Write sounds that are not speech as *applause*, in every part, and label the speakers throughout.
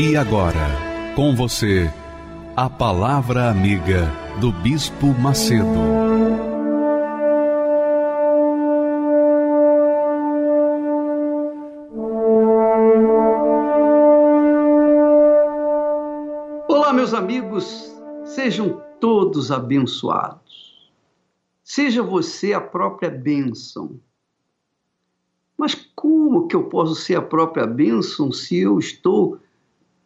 Speaker 1: E agora, com você, a Palavra Amiga do Bispo Macedo.
Speaker 2: Olá, meus amigos, sejam todos abençoados. Seja você a própria bênção. Mas como que eu posso ser a própria bênção se eu estou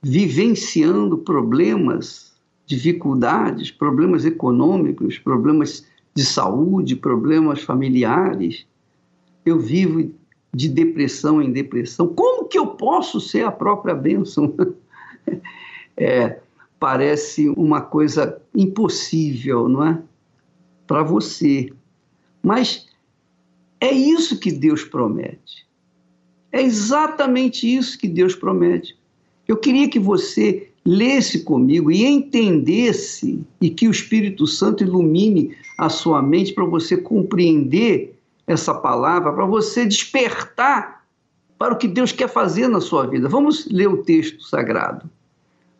Speaker 2: vivenciando problemas, dificuldades, problemas econômicos, problemas de saúde, problemas familiares. Eu vivo de depressão em depressão. Como que eu posso ser a própria bênção? *laughs* É, parece uma coisa impossível, não é? Para você. Mas é isso que Deus promete. É exatamente isso que Deus promete. Eu queria que você lesse comigo e entendesse e que o Espírito Santo ilumine a sua mente para você compreender essa palavra, para você despertar para o que Deus quer fazer na sua vida. Vamos ler o texto sagrado.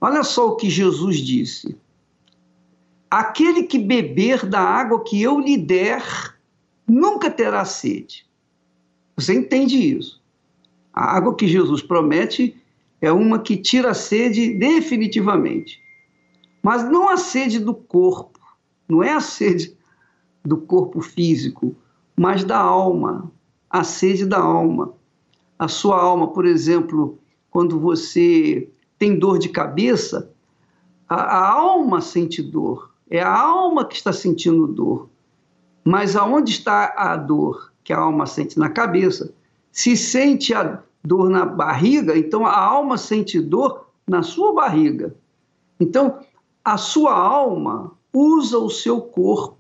Speaker 2: Olha só o que Jesus disse: Aquele que beber da água que eu lhe der, nunca terá sede. Você entende isso? A água que Jesus promete é uma que tira a sede definitivamente. Mas não a sede do corpo, não é a sede do corpo físico, mas da alma, a sede da alma. A sua alma, por exemplo, quando você tem dor de cabeça, a, a alma sente dor, é a alma que está sentindo dor. Mas aonde está a dor que a alma sente? Na cabeça. Se sente a dor na barriga, então a alma sente dor na sua barriga. Então, a sua alma usa o seu corpo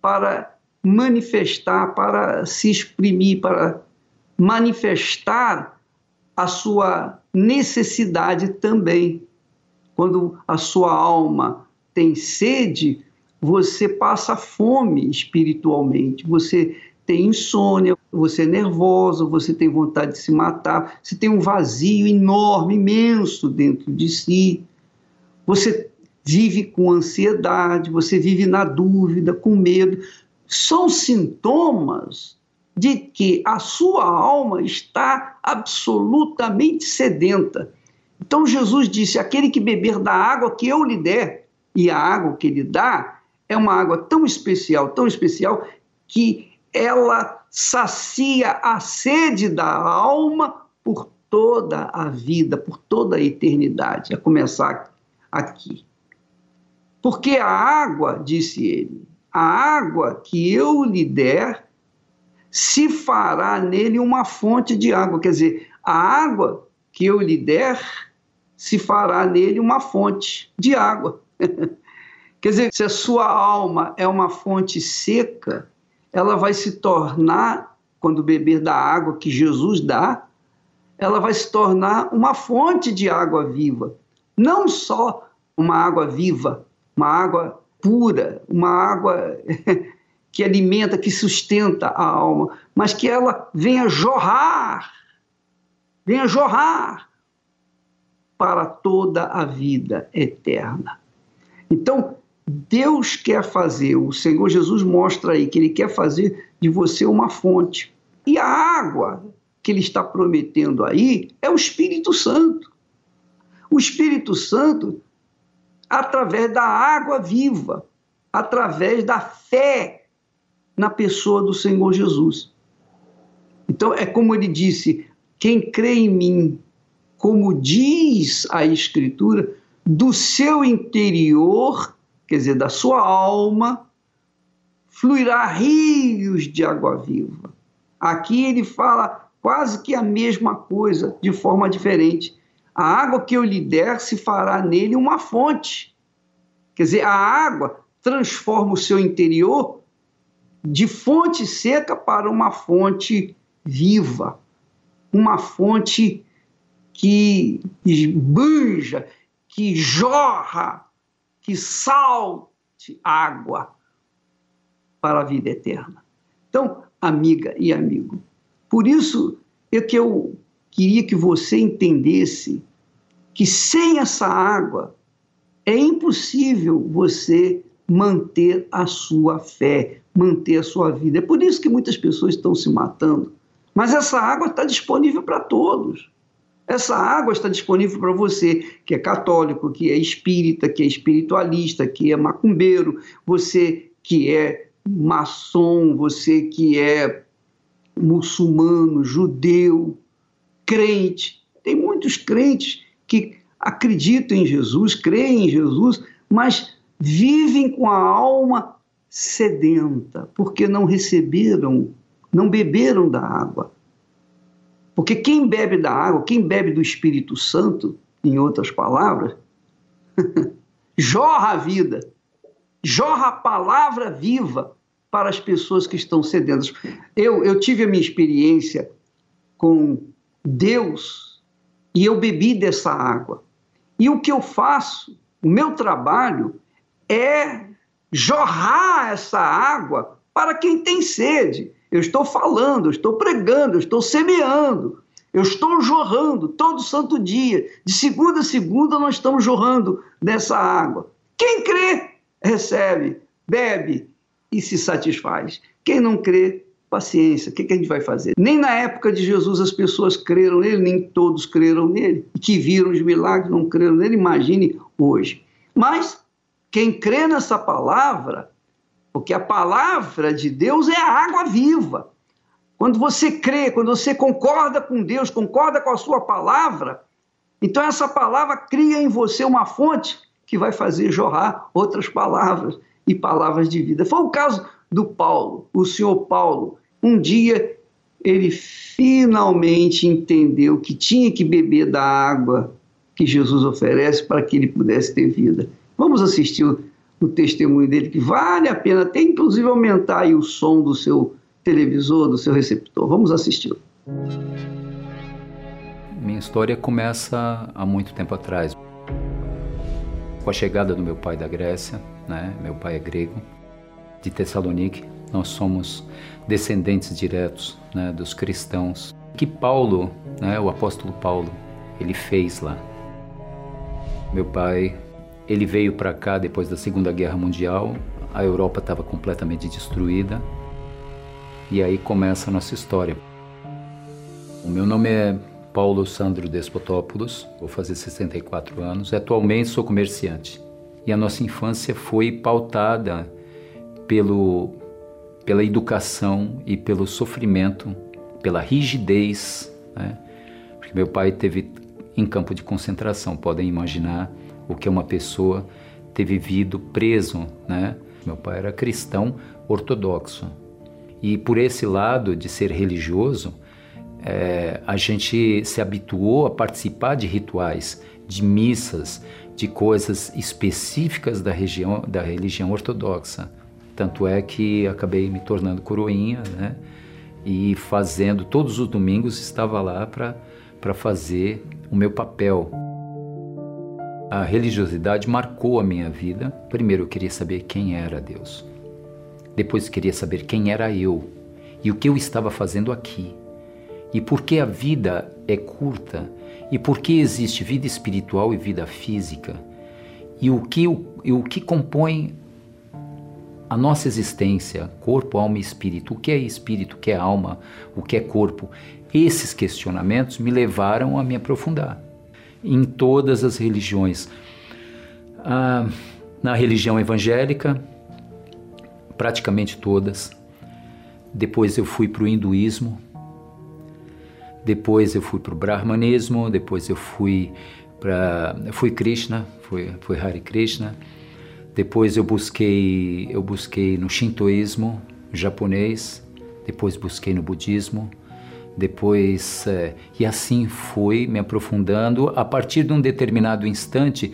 Speaker 2: para manifestar, para se exprimir, para manifestar a sua necessidade também. Quando a sua alma tem sede, você passa fome espiritualmente, você tem insônia, você é nervoso, você tem vontade de se matar, você tem um vazio enorme, imenso dentro de si. Você vive com ansiedade, você vive na dúvida, com medo. São sintomas de que a sua alma está absolutamente sedenta. Então Jesus disse: aquele que beber da água que eu lhe der, e a água que ele dá é uma água tão especial, tão especial, que ela sacia a sede da alma por toda a vida, por toda a eternidade, a começar aqui. Porque a água, disse ele, a água que eu lhe der, se fará nele uma fonte de água. Quer dizer, a água que eu lhe der, se fará nele uma fonte de água. *laughs* Quer dizer, se a sua alma é uma fonte seca, ela vai se tornar, quando beber da água que Jesus dá, ela vai se tornar uma fonte de água viva. Não só uma água viva, uma água pura, uma água *laughs* que alimenta, que sustenta a alma, mas que ela venha jorrar, venha jorrar para toda a vida eterna. Então, Deus quer fazer, o Senhor Jesus mostra aí que ele quer fazer de você uma fonte. E a água que ele está prometendo aí é o Espírito Santo. O Espírito Santo, através da água viva, através da fé na pessoa do Senhor Jesus. Então, é como ele disse: quem crê em mim, como diz a Escritura, do seu interior quer dizer, da sua alma, fluirá rios de água viva. Aqui ele fala quase que a mesma coisa, de forma diferente. A água que eu lhe der se fará nele uma fonte. Quer dizer, a água transforma o seu interior de fonte seca para uma fonte viva, uma fonte que esbanja, que jorra, que salte água para a vida eterna. Então, amiga e amigo, por isso é que eu queria que você entendesse que sem essa água é impossível você manter a sua fé, manter a sua vida. É por isso que muitas pessoas estão se matando. Mas essa água está disponível para todos. Essa água está disponível para você que é católico, que é espírita, que é espiritualista, que é macumbeiro, você que é maçom, você que é muçulmano, judeu, crente. Tem muitos crentes que acreditam em Jesus, creem em Jesus, mas vivem com a alma sedenta, porque não receberam, não beberam da água. Porque quem bebe da água, quem bebe do Espírito Santo, em outras palavras, *laughs* jorra a vida, jorra a palavra viva para as pessoas que estão sedentas. Eu, eu tive a minha experiência com Deus e eu bebi dessa água. E o que eu faço, o meu trabalho, é jorrar essa água para quem tem sede. Eu estou falando, eu estou pregando, eu estou semeando, eu estou jorrando todo santo dia. De segunda a segunda nós estamos jorrando dessa água. Quem crê, recebe, bebe e se satisfaz. Quem não crê, paciência. O que, que a gente vai fazer? Nem na época de Jesus as pessoas creram nele, nem todos creram nele. Que viram os milagres não creram nele. Imagine hoje. Mas quem crê nessa palavra, porque a palavra de Deus é a água viva. Quando você crê, quando você concorda com Deus, concorda com a sua palavra, então essa palavra cria em você uma fonte que vai fazer jorrar outras palavras e palavras de vida. Foi o caso do Paulo, o senhor Paulo. Um dia ele finalmente entendeu que tinha que beber da água que Jesus oferece para que ele pudesse ter vida. Vamos assistir o, testemunho dele, que vale a pena até inclusive aumentar o som do seu televisor, do seu receptor. Vamos assistir.
Speaker 3: Minha história começa há muito tempo atrás. Com a chegada do meu pai da Grécia, né? meu pai é grego, de Tessalonique, nós somos descendentes diretos né, dos cristãos que Paulo, né, o apóstolo Paulo, ele fez lá. Meu pai ele veio para cá depois da Segunda Guerra Mundial, a Europa estava completamente destruída, e aí começa a nossa história. O meu nome é Paulo Sandro Despotopoulos, vou fazer 64 anos, atualmente sou comerciante. E a nossa infância foi pautada pelo, pela educação e pelo sofrimento, pela rigidez, né? porque meu pai teve em campo de concentração, podem imaginar o que uma pessoa ter vivido preso, né? Meu pai era cristão ortodoxo e por esse lado de ser religioso, é, a gente se habituou a participar de rituais, de missas, de coisas específicas da, região, da religião ortodoxa. Tanto é que acabei me tornando coroinha, né? E fazendo, todos os domingos estava lá para fazer o meu papel. A religiosidade marcou a minha vida. Primeiro eu queria saber quem era Deus. Depois queria saber quem era eu e o que eu estava fazendo aqui. E por que a vida é curta e por que existe vida espiritual e vida física. E o que, o, o que compõe a nossa existência, corpo, alma e espírito. O que é espírito, o que é alma, o que é corpo? Esses questionamentos me levaram a me aprofundar em todas as religiões. Ah, na religião evangélica, praticamente todas. Depois eu fui para o hinduísmo. Depois eu fui para o brahmanismo. Depois eu fui para fui Krishna, fui, fui Hare Krishna. Depois eu busquei eu busquei no shintoísmo japonês. Depois busquei no budismo. Depois é, e assim fui me aprofundando. A partir de um determinado instante,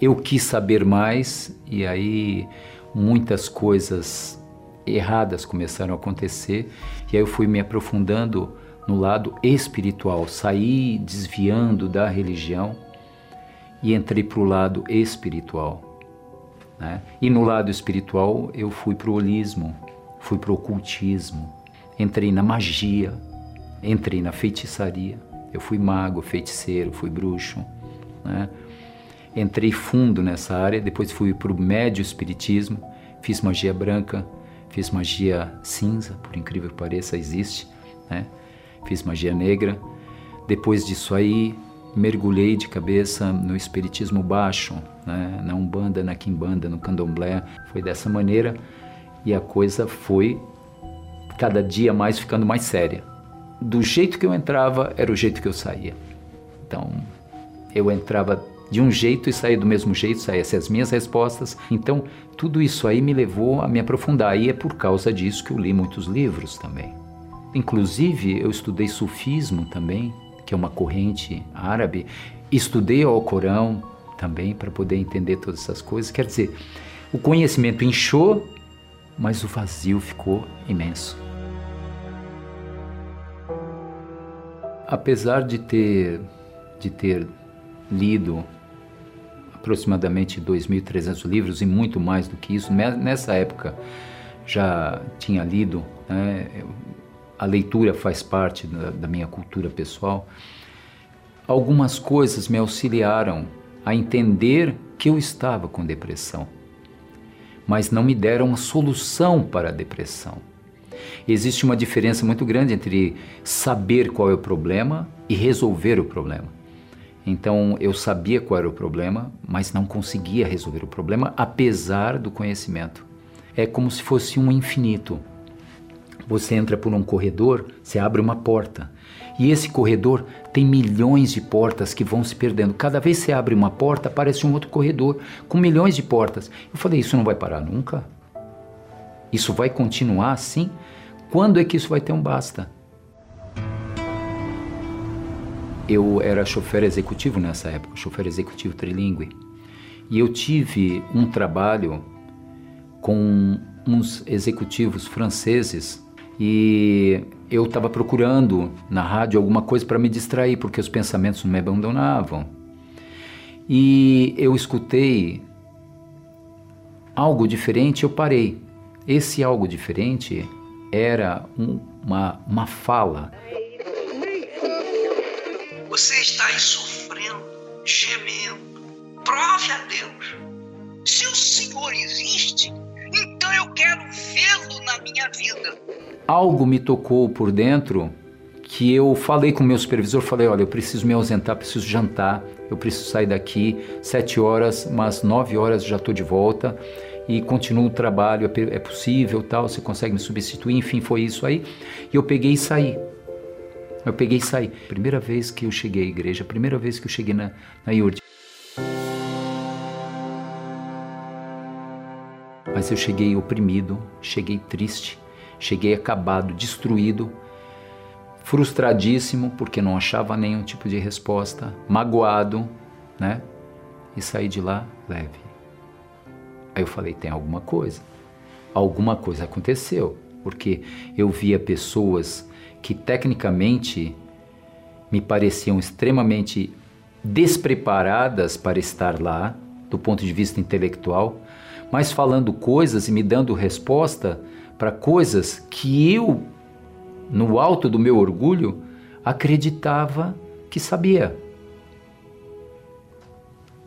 Speaker 3: eu quis saber mais e aí muitas coisas erradas começaram a acontecer e aí eu fui me aprofundando no lado espiritual, saí desviando da religião e entrei para o lado espiritual. Né? E no lado espiritual eu fui para o holismo, fui para o ocultismo, entrei na magia, entrei na feitiçaria. Eu fui mago, feiticeiro, fui bruxo. Né? Entrei fundo nessa área, depois fui para o médio espiritismo, fiz magia branca, fiz magia cinza, por incrível que pareça, existe. Né? Fiz magia negra. Depois disso aí, mergulhei de cabeça no espiritismo baixo, né? na Umbanda, na Quimbanda, no Candomblé. Foi dessa maneira e a coisa foi cada dia mais ficando mais séria. Do jeito que eu entrava, era o jeito que eu saía. Então, eu entrava de um jeito e saía do mesmo jeito, saíam as minhas respostas. Então, tudo isso aí me levou a me aprofundar. E é por causa disso que eu li muitos livros também. Inclusive, eu estudei sufismo também, que é uma corrente árabe. Estudei o Corão também para poder entender todas essas coisas. Quer dizer, o conhecimento inchou, mas o vazio ficou imenso. Apesar de ter, de ter lido aproximadamente 2.300 livros e muito mais do que isso, nessa época já tinha lido, né, a leitura faz parte da, da minha cultura pessoal. Algumas coisas me auxiliaram a entender que eu estava com depressão, mas não me deram uma solução para a depressão. Existe uma diferença muito grande entre saber qual é o problema e resolver o problema. Então eu sabia qual era o problema, mas não conseguia resolver o problema apesar do conhecimento. É como se fosse um infinito. Você entra por um corredor, você abre uma porta. E esse corredor tem milhões de portas que vão se perdendo. Cada vez que você abre uma porta, aparece um outro corredor com milhões de portas. Eu falei, isso não vai parar nunca? Isso vai continuar assim? Quando é que isso vai ter um basta? Eu era chofer executivo nessa época, chofer executivo trilingue. E eu tive um trabalho com uns executivos franceses e eu estava procurando na rádio alguma coisa para me distrair, porque os pensamentos me abandonavam. E eu escutei algo diferente, eu parei. Esse algo diferente era um, uma, uma fala.
Speaker 2: Você está aí sofrendo, gemendo. Prove a Deus. Se o Senhor existe, então eu quero vê-lo na minha vida.
Speaker 3: Algo me tocou por dentro que eu falei com o meu supervisor, falei, olha, eu preciso me ausentar, preciso jantar, eu preciso sair daqui sete horas, mas nove horas já estou de volta e continuo o trabalho, é, é possível, tal, você consegue me substituir, enfim, foi isso aí. E eu peguei e saí. Eu peguei e saí. Primeira vez que eu cheguei à igreja, primeira vez que eu cheguei na, na. Mas eu cheguei oprimido, cheguei triste, cheguei acabado, destruído, frustradíssimo porque não achava nenhum tipo de resposta, magoado, né? E saí de lá leve. Aí eu falei: tem alguma coisa. Alguma coisa aconteceu, porque eu via pessoas que tecnicamente me pareciam extremamente despreparadas para estar lá, do ponto de vista intelectual, mas falando coisas e me dando resposta para coisas que eu, no alto do meu orgulho, acreditava que sabia.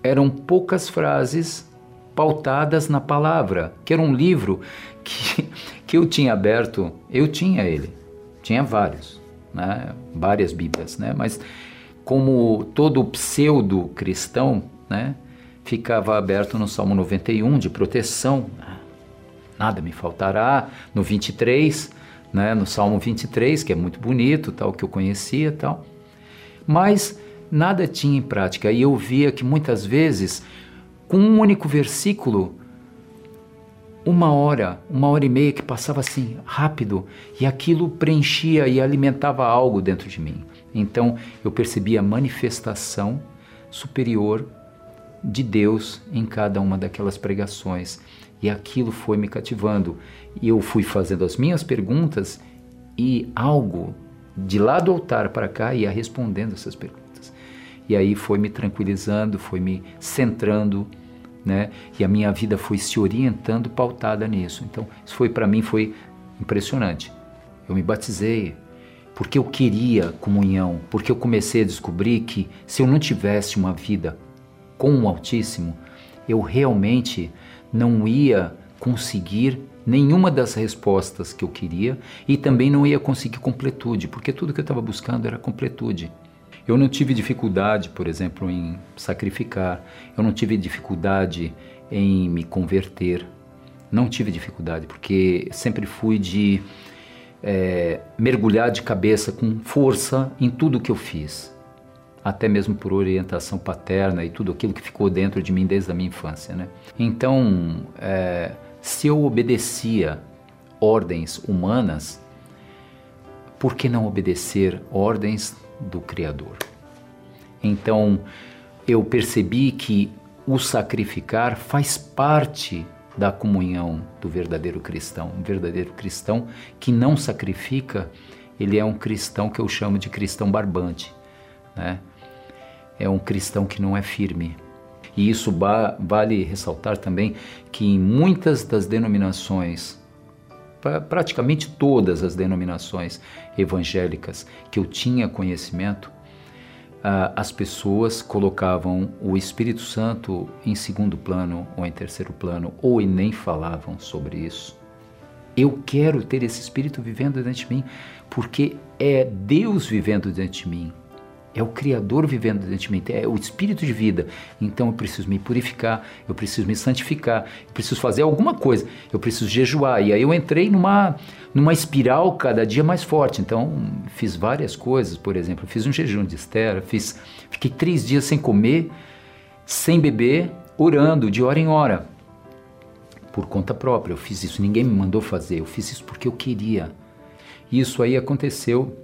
Speaker 3: Eram poucas frases pautadas na palavra, que era um livro que, *laughs* que eu tinha aberto, eu tinha ele, tinha vários, né? várias Bíblias, né? mas como todo pseudo cristão, né? ficava aberto no Salmo 91 de proteção, nada me faltará, no 23, né? no Salmo 23, que é muito bonito, tal, que eu conhecia, tal, mas nada tinha em prática, e eu via que muitas vezes com um único versículo, uma hora, uma hora e meia que passava assim rápido e aquilo preenchia e alimentava algo dentro de mim. Então eu percebi a manifestação superior de Deus em cada uma daquelas pregações e aquilo foi me cativando. E eu fui fazendo as minhas perguntas e algo de lá do altar para cá ia respondendo essas perguntas. E aí foi me tranquilizando, foi me centrando né? E a minha vida foi se orientando pautada nisso. Então, isso foi para mim foi impressionante. Eu me batizei porque eu queria comunhão, porque eu comecei a descobrir que se eu não tivesse uma vida com o Altíssimo, eu realmente não ia conseguir nenhuma das respostas que eu queria e também não ia conseguir completude, porque tudo que eu estava buscando era completude. Eu não tive dificuldade, por exemplo, em sacrificar. Eu não tive dificuldade em me converter. Não tive dificuldade, porque sempre fui de é, mergulhar de cabeça com força em tudo que eu fiz. Até mesmo por orientação paterna e tudo aquilo que ficou dentro de mim desde a minha infância. Né? Então, é, se eu obedecia ordens humanas, por que não obedecer ordens do Criador. Então eu percebi que o sacrificar faz parte da comunhão do verdadeiro cristão. Um verdadeiro cristão que não sacrifica, ele é um cristão que eu chamo de cristão barbante. Né? É um cristão que não é firme. E isso vale ressaltar também que em muitas das denominações praticamente todas as denominações evangélicas que eu tinha conhecimento, uh, as pessoas colocavam o Espírito Santo em segundo plano ou em terceiro plano, ou nem falavam sobre isso. Eu quero ter esse Espírito vivendo dentro de mim, porque é Deus vivendo dentro de mim. É o Criador vivendo dentro de mim, é o Espírito de vida. Então eu preciso me purificar, eu preciso me santificar, eu preciso fazer alguma coisa, eu preciso jejuar. E aí eu entrei numa, numa espiral cada dia mais forte. Então fiz várias coisas, por exemplo, fiz um jejum de Esther, fiz, fiquei três dias sem comer, sem beber, orando de hora em hora. Por conta própria, eu fiz isso, ninguém me mandou fazer, eu fiz isso porque eu queria. Isso aí aconteceu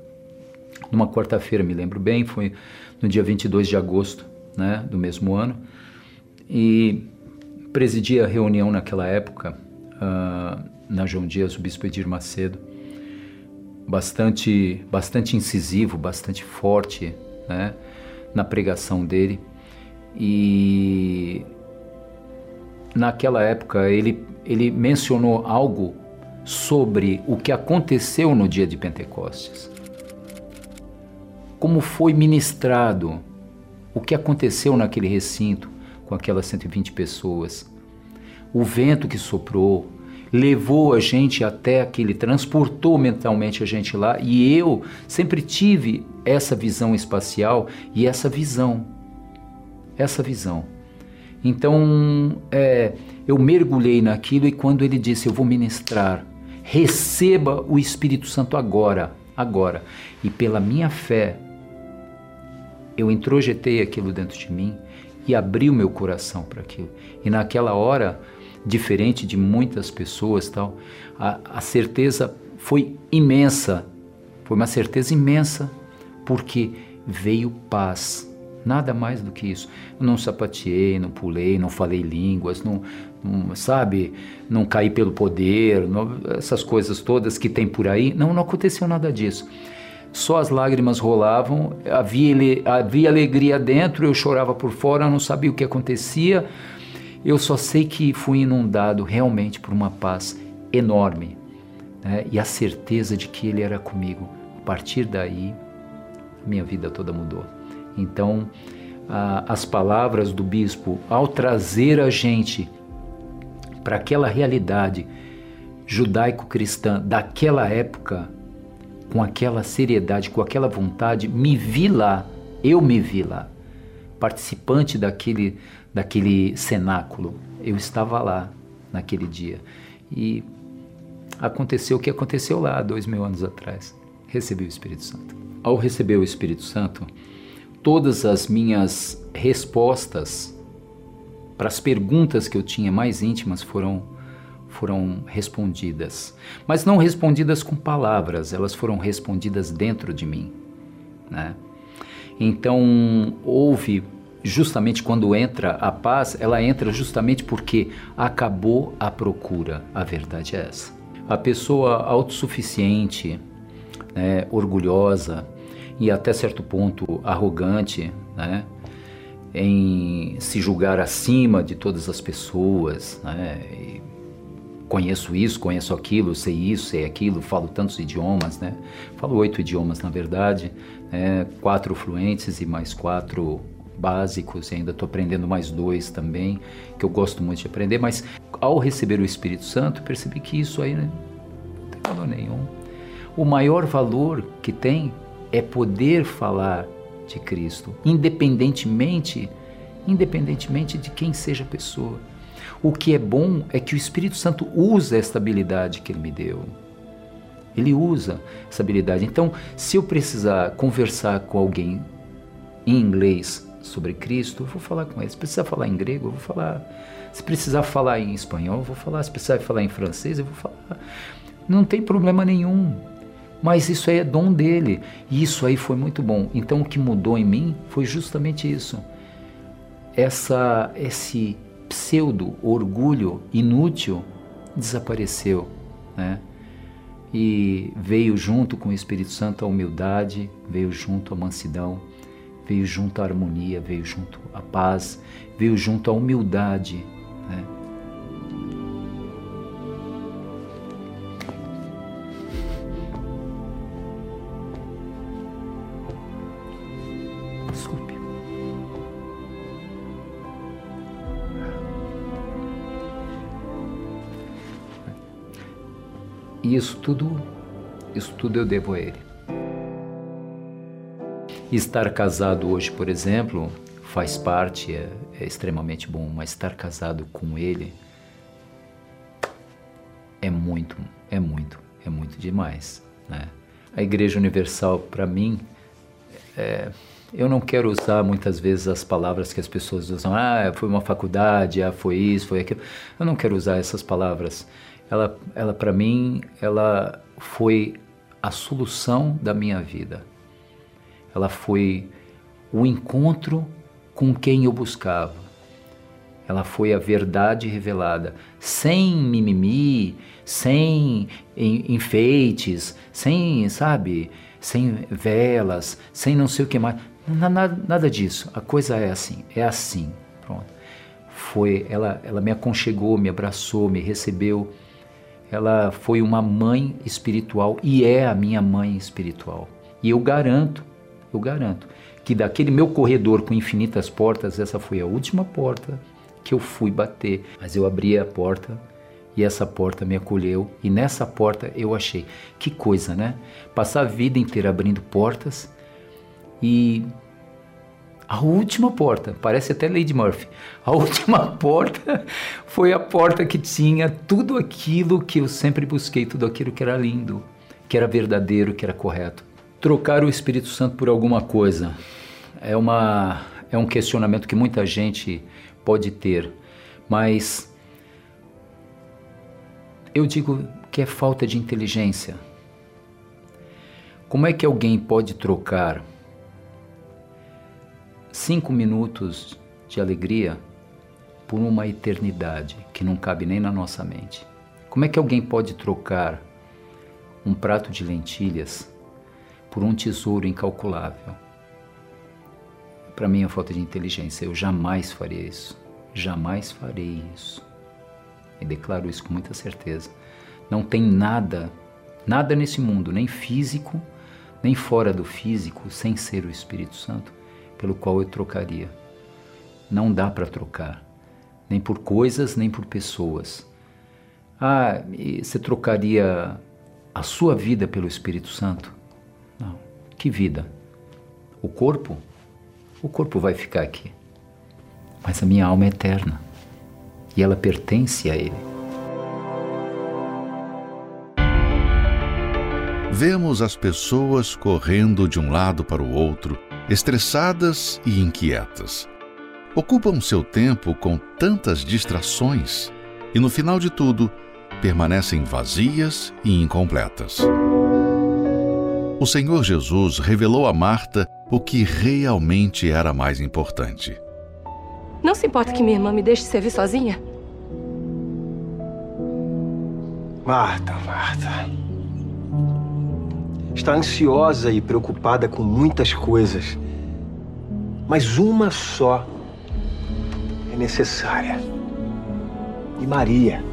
Speaker 3: numa quarta-feira, me lembro bem, foi no dia 22 de agosto né, do mesmo ano. E presidi a reunião naquela época, uh, na João Dias, o bispo Edir Macedo, bastante, bastante incisivo, bastante forte né, na pregação dele. E naquela época ele, ele mencionou algo sobre o que aconteceu no dia de Pentecostes como foi ministrado, o que aconteceu naquele recinto com aquelas 120 pessoas. O vento que soprou levou a gente até aquele, transportou mentalmente a gente lá, e eu sempre tive essa visão espacial e essa visão. Essa visão. Então, é, eu mergulhei naquilo e quando ele disse: Eu vou ministrar, receba o Espírito Santo agora, agora. E pela minha fé, eu introjetei aquilo dentro de mim e abri o meu coração para aquilo. E naquela hora, diferente de muitas pessoas, tal, a, a certeza foi imensa. Foi uma certeza imensa, porque veio paz. Nada mais do que isso. Eu não sapateei, não pulei, não falei línguas, não, não sabe, não caí pelo poder, não, essas coisas todas que tem por aí. Não, não aconteceu nada disso só as lágrimas rolavam, havia, havia alegria dentro, eu chorava por fora, não sabia o que acontecia. Eu só sei que fui inundado realmente por uma paz enorme né? e a certeza de que Ele era comigo. A partir daí, minha vida toda mudou. Então, a, as palavras do bispo, ao trazer a gente para aquela realidade judaico-cristã daquela época, com aquela seriedade, com aquela vontade, me vi lá, eu me vi lá, participante daquele, daquele cenáculo. Eu estava lá naquele dia. E aconteceu o que aconteceu lá dois mil anos atrás. Recebi o Espírito Santo. Ao receber o Espírito Santo, todas as minhas respostas para as perguntas que eu tinha mais íntimas foram, foram respondidas, mas não respondidas com palavras, elas foram respondidas dentro de mim, né? Então houve justamente quando entra a paz, ela entra justamente porque acabou a procura. A verdade é essa. A pessoa autossuficiente, né, orgulhosa e até certo ponto arrogante, né, em se julgar acima de todas as pessoas, né, conheço isso, conheço aquilo, sei isso, sei aquilo, falo tantos idiomas, né? Falo oito idiomas na verdade, né? quatro fluentes e mais quatro básicos, e ainda estou aprendendo mais dois também, que eu gosto muito de aprender, mas ao receber o Espírito Santo, percebi que isso aí né, não tem valor nenhum. O maior valor que tem é poder falar de Cristo, independentemente, independentemente de quem seja a pessoa. O que é bom é que o Espírito Santo usa esta habilidade que ele me deu. Ele usa essa habilidade. Então, se eu precisar conversar com alguém em inglês sobre Cristo, eu vou falar com ele. Se precisar falar em grego, eu vou falar. Se precisar falar em espanhol, eu vou falar. Se precisar falar em francês, eu vou falar. Não tem problema nenhum. Mas isso aí é dom dele. E isso aí foi muito bom. Então o que mudou em mim foi justamente isso. Essa, esse pseudo orgulho inútil desapareceu, né? E veio junto com o Espírito Santo a humildade, veio junto a mansidão, veio junto a harmonia, veio junto a paz, veio junto a humildade. Né? E isso tudo, isso tudo eu devo a Ele. Estar casado hoje, por exemplo, faz parte, é, é extremamente bom, mas estar casado com ele é muito, é muito, é muito demais. Né? A Igreja Universal, para mim, é, eu não quero usar muitas vezes as palavras que as pessoas usam. Ah, foi uma faculdade, ah, foi isso, foi aquilo. Eu não quero usar essas palavras. Ela, ela para mim, ela foi a solução da minha vida ela foi o encontro com quem eu buscava. Ela foi a verdade revelada, sem mimimi, sem enfeites, sem, sabe, sem velas, sem não sei o que mais. Nada, nada disso. A coisa é assim, é assim. Pronto. Foi, ela, ela me aconchegou, me abraçou, me recebeu. Ela foi uma mãe espiritual e é a minha mãe espiritual. E eu garanto eu garanto que daquele meu corredor com infinitas portas, essa foi a última porta que eu fui bater. Mas eu abri a porta e essa porta me acolheu e nessa porta eu achei que coisa, né? Passar a vida inteira abrindo portas e a última porta, parece até Lady Murphy. A *laughs* última porta foi a porta que tinha tudo aquilo que eu sempre busquei, tudo aquilo que era lindo, que era verdadeiro, que era correto. Trocar o Espírito Santo por alguma coisa é, uma, é um questionamento que muita gente pode ter, mas eu digo que é falta de inteligência. Como é que alguém pode trocar cinco minutos de alegria por uma eternidade que não cabe nem na nossa mente? Como é que alguém pode trocar um prato de lentilhas por um tesouro incalculável. Para mim é falta de inteligência. Eu jamais faria isso. Jamais farei isso. E declaro isso com muita certeza. Não tem nada, nada nesse mundo, nem físico, nem fora do físico, sem ser o Espírito Santo, pelo qual eu trocaria. Não dá para trocar, nem por coisas, nem por pessoas. Ah, você trocaria a sua vida pelo Espírito Santo? Não. Que vida? O corpo? O corpo vai ficar aqui. Mas a minha alma é eterna. E ela pertence a Ele.
Speaker 1: Vemos as pessoas correndo de um lado para o outro, estressadas e inquietas. Ocupam seu tempo com tantas distrações e, no final de tudo, permanecem vazias e incompletas. O Senhor Jesus revelou a Marta o que realmente era mais importante.
Speaker 4: Não se importa que minha irmã me deixe servir sozinha?
Speaker 5: Marta, Marta. Está ansiosa e preocupada com muitas coisas. Mas uma só é necessária. E Maria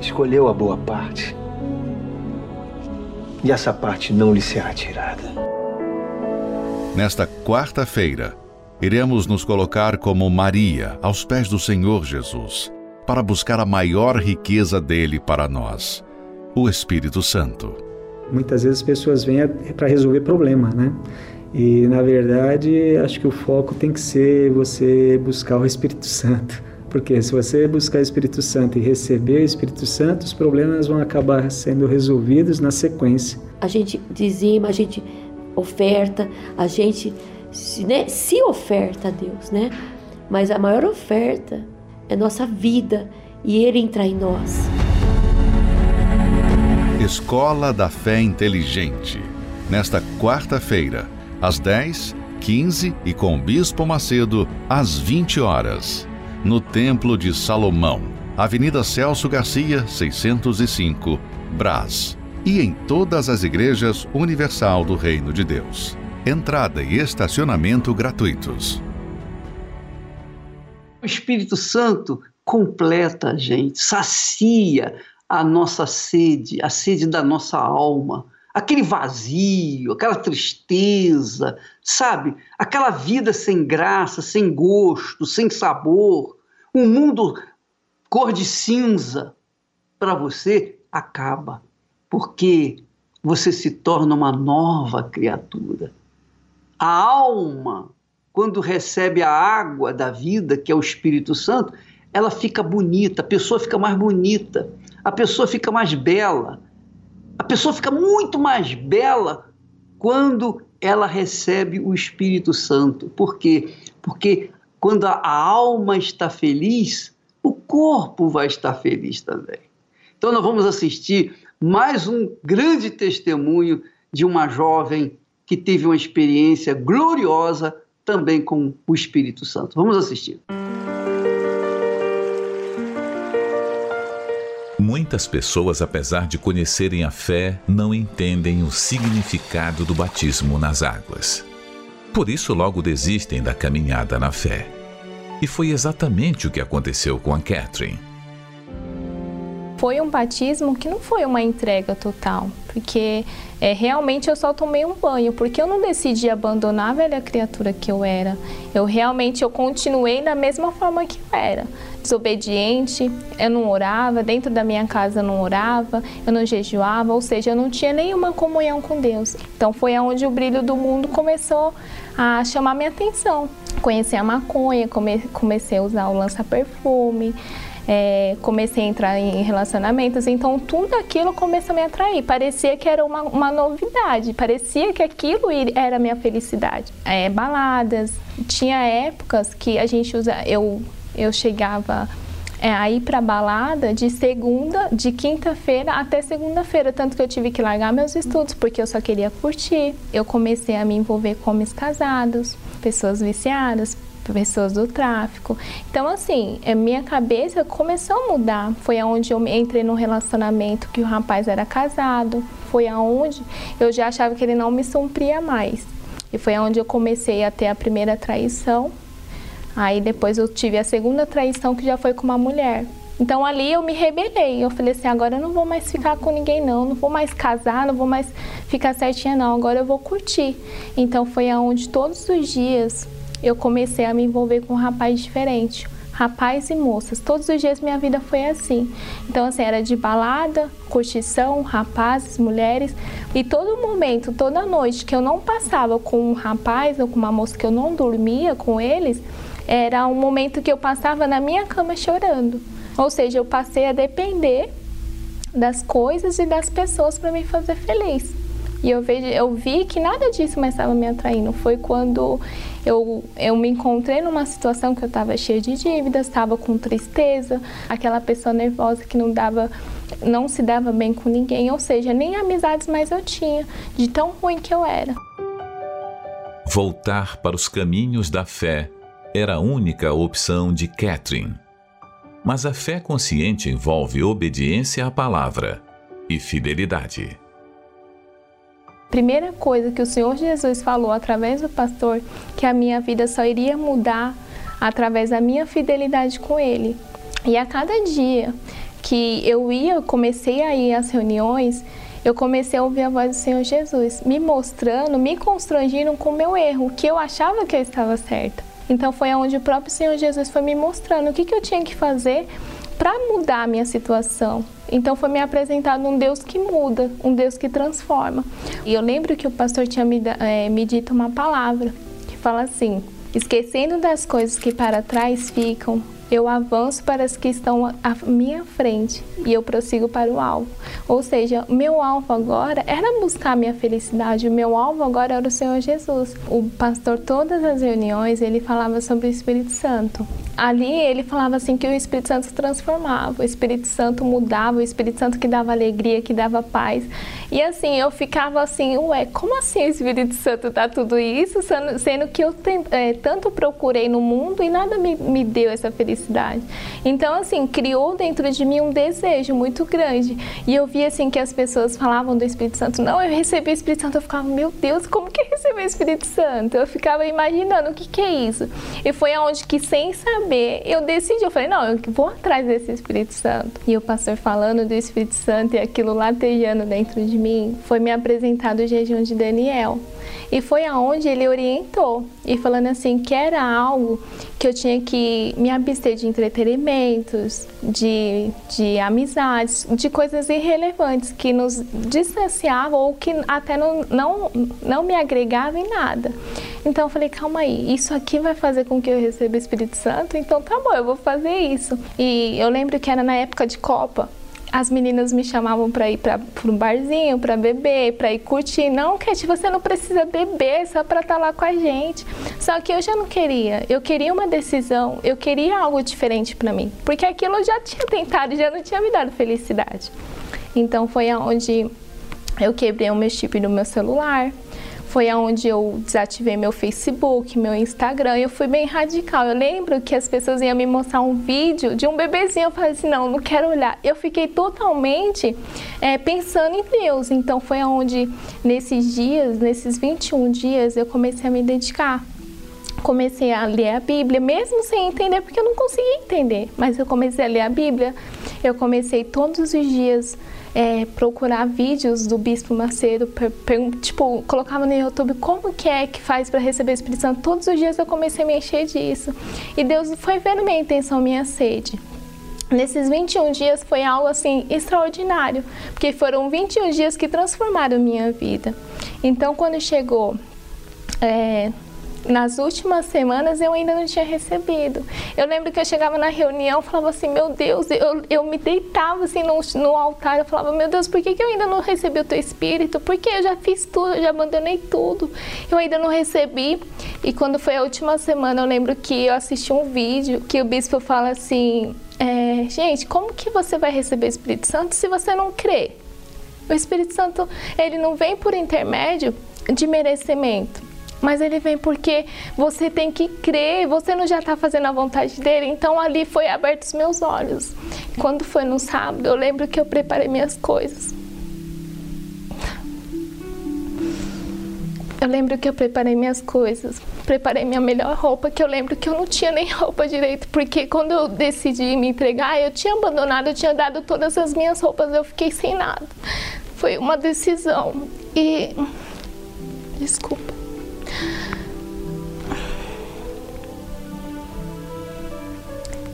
Speaker 5: escolheu a boa parte. E essa parte não lhe será tirada.
Speaker 1: Nesta quarta-feira, iremos nos colocar como Maria aos pés do Senhor Jesus, para buscar a maior riqueza dele para nós, o Espírito Santo.
Speaker 6: Muitas vezes as pessoas vêm para resolver problema, né? E na verdade, acho que o foco tem que ser você buscar o Espírito Santo. *laughs* Porque se você buscar o Espírito Santo e receber o Espírito Santo, os problemas vão acabar sendo resolvidos na sequência.
Speaker 7: A gente dizima, a gente oferta, a gente se, né, se oferta a Deus, né? Mas a maior oferta é nossa vida e Ele entrar em nós.
Speaker 1: Escola da Fé Inteligente. Nesta quarta-feira, às 10, 15 e com o Bispo Macedo, às 20 horas, no Templo de Salomão, Avenida Celso Garcia, 605, Brás, e em todas as igrejas Universal do Reino de Deus. Entrada e estacionamento gratuitos.
Speaker 2: O Espírito Santo completa a gente, sacia a nossa sede, a sede da nossa alma aquele vazio, aquela tristeza, sabe? Aquela vida sem graça, sem gosto, sem sabor, um mundo cor de cinza para você acaba, porque você se torna uma nova criatura. A alma, quando recebe a água da vida, que é o Espírito Santo, ela fica bonita, a pessoa fica mais bonita, a pessoa fica mais bela, a pessoa fica muito mais bela quando ela recebe o Espírito Santo. Por quê? Porque quando a alma está feliz, o corpo vai estar feliz também. Então, nós vamos assistir mais um grande testemunho de uma jovem que teve uma experiência gloriosa também com o Espírito Santo. Vamos assistir.
Speaker 8: Muitas pessoas, apesar de conhecerem a fé, não entendem o significado do batismo nas águas. Por isso, logo desistem da caminhada na fé. E foi exatamente o que aconteceu com a Catherine.
Speaker 9: Foi um batismo que não foi uma entrega total, porque é, realmente eu só tomei um banho, porque eu não decidi abandonar a velha criatura que eu era. Eu realmente eu continuei da mesma forma que eu era, desobediente, eu não orava, dentro da minha casa eu não orava, eu não jejuava, ou seja, eu não tinha nenhuma comunhão com Deus. Então foi aonde o brilho do mundo começou a chamar minha atenção. Conheci a maconha, comecei a usar o lança-perfume, é, comecei a entrar em relacionamentos, então tudo aquilo começou a me atrair. Parecia que era uma, uma novidade, parecia que aquilo era a minha felicidade. É, baladas, tinha épocas que a gente usa, eu, eu chegava é, a ir para balada de segunda, de quinta-feira até segunda-feira, tanto que eu tive que largar meus estudos porque eu só queria curtir. Eu comecei a me envolver com homens casados, pessoas viciadas, pessoas do tráfico. Então, assim, a minha cabeça começou a mudar. Foi aonde eu entrei num relacionamento que o rapaz era casado. Foi aonde eu já achava que ele não me supria mais. E foi aonde eu comecei a ter a primeira traição. Aí depois eu tive a segunda traição que já foi com uma mulher. Então ali eu me rebelei. Eu falei assim, agora eu não vou mais ficar com ninguém não, não vou mais casar, não vou mais ficar certinha não, agora eu vou curtir. Então foi aonde todos os dias eu comecei a me envolver com um rapaz diferente. Rapaz e moças, todos os dias minha vida foi assim. Então, assim, era de balada, curtição, rapazes, mulheres. E todo momento, toda noite que eu não passava com um rapaz ou com uma moça que eu não dormia com eles, era um momento que eu passava na minha cama chorando. Ou seja, eu passei a depender das coisas e das pessoas para me fazer feliz. E eu, vejo, eu vi que nada disso mais estava me atraindo. Foi quando eu, eu me encontrei numa situação que eu estava cheia de dívidas, estava com tristeza, aquela pessoa nervosa que não dava não se dava bem com ninguém, ou seja, nem amizades mais eu tinha, de tão ruim que eu era.
Speaker 8: Voltar para os caminhos da fé era a única opção de Catherine. Mas a fé consciente envolve obediência à palavra e fidelidade.
Speaker 9: Primeira coisa que o Senhor Jesus falou através do pastor, que a minha vida só iria mudar através da minha fidelidade com Ele. E a cada dia que eu ia, comecei a ir às reuniões, eu comecei a ouvir a voz do Senhor Jesus, me mostrando, me constrangindo com o meu erro, que eu achava que eu estava certa. Então foi onde o próprio Senhor Jesus foi me mostrando o que, que eu tinha que fazer para mudar a minha situação. Então foi me apresentado um Deus que muda, um Deus que transforma. E eu lembro que o pastor tinha me, é, me dito uma palavra que fala assim: esquecendo das coisas que para trás ficam, eu avanço para as que estão à minha frente e eu prossigo para o alvo. Ou seja, meu alvo agora era buscar a minha felicidade, o meu alvo agora era o Senhor Jesus. O pastor, todas as reuniões, ele falava sobre o Espírito Santo. Ali ele falava assim que o Espírito Santo transformava, o Espírito Santo mudava, o Espírito Santo que dava alegria, que dava paz. E assim, eu ficava assim, ué, como assim o Espírito Santo dá tudo isso, sendo que eu é, tanto procurei no mundo e nada me, me deu essa felicidade. Então, assim, criou dentro de mim um desejo muito grande. E eu via assim que as pessoas falavam do Espírito Santo, não, eu recebi o Espírito Santo, eu ficava, meu Deus, como que receber o Espírito Santo? Eu ficava imaginando o que, que é isso. E foi aonde que, sem saber, eu decidi, eu falei, não, eu vou atrás desse Espírito Santo. E o pastor falando do Espírito Santo e aquilo latejando dentro de de mim, foi me apresentado o jejum de Daniel. E foi aonde ele orientou, e falando assim que era algo que eu tinha que me abster de entretenimentos, de, de amizades, de coisas irrelevantes que nos distanciavam ou que até não, não, não me agregavam em nada. Então eu falei, calma aí, isso aqui vai fazer com que eu receba o Espírito Santo? Então tá bom, eu vou fazer isso. E eu lembro que era na época de Copa, as meninas me chamavam para ir para um barzinho, para beber, para ir curtir. Não, Kate, você não precisa beber só para estar tá lá com a gente. Só que eu já não queria. Eu queria uma decisão, eu queria algo diferente para mim, porque aquilo eu já tinha tentado, já não tinha me dado felicidade. Então foi aonde eu quebrei o meu chip do meu celular foi aonde eu desativei meu Facebook, meu Instagram, eu fui bem radical. Eu lembro que as pessoas iam me mostrar um vídeo de um bebezinho, eu falei assim, não, não quero olhar. Eu fiquei totalmente é, pensando em Deus, então foi aonde nesses dias, nesses 21 dias, eu comecei a me dedicar comecei a ler a Bíblia, mesmo sem entender, porque eu não conseguia entender. Mas eu comecei a ler a Bíblia, eu comecei todos os dias é, procurar vídeos do Bispo Macedo, per, per, tipo, colocava no YouTube como que é que faz para receber o Espírito Santo. Todos os dias eu comecei a me encher disso. E Deus foi vendo minha intenção, minha sede. Nesses 21 dias foi algo assim extraordinário, porque foram 21 dias que transformaram minha vida. Então, quando chegou é, nas últimas semanas eu ainda não tinha recebido. Eu lembro que eu chegava na reunião falava assim, meu Deus, eu, eu me deitava assim no, no altar, eu falava, meu Deus, por que, que eu ainda não recebi o teu Espírito? Porque eu já fiz tudo, eu já abandonei tudo, eu ainda não recebi. E quando foi a última semana, eu lembro que eu assisti um vídeo que o bispo fala assim, é, gente, como que você vai receber o Espírito Santo se você não crê? O Espírito Santo, ele não vem por intermédio de merecimento mas ele vem porque você tem que crer, você não já está fazendo a vontade dele. Então ali foi aberto os meus olhos. Quando foi no sábado, eu lembro que eu preparei minhas coisas. Eu lembro que eu preparei minhas coisas, preparei minha melhor roupa, que eu lembro que eu não tinha nem *laughs* roupa direito, porque quando eu decidi me entregar, eu tinha abandonado, eu tinha dado todas as minhas roupas, eu fiquei sem nada. Foi uma decisão e desculpa.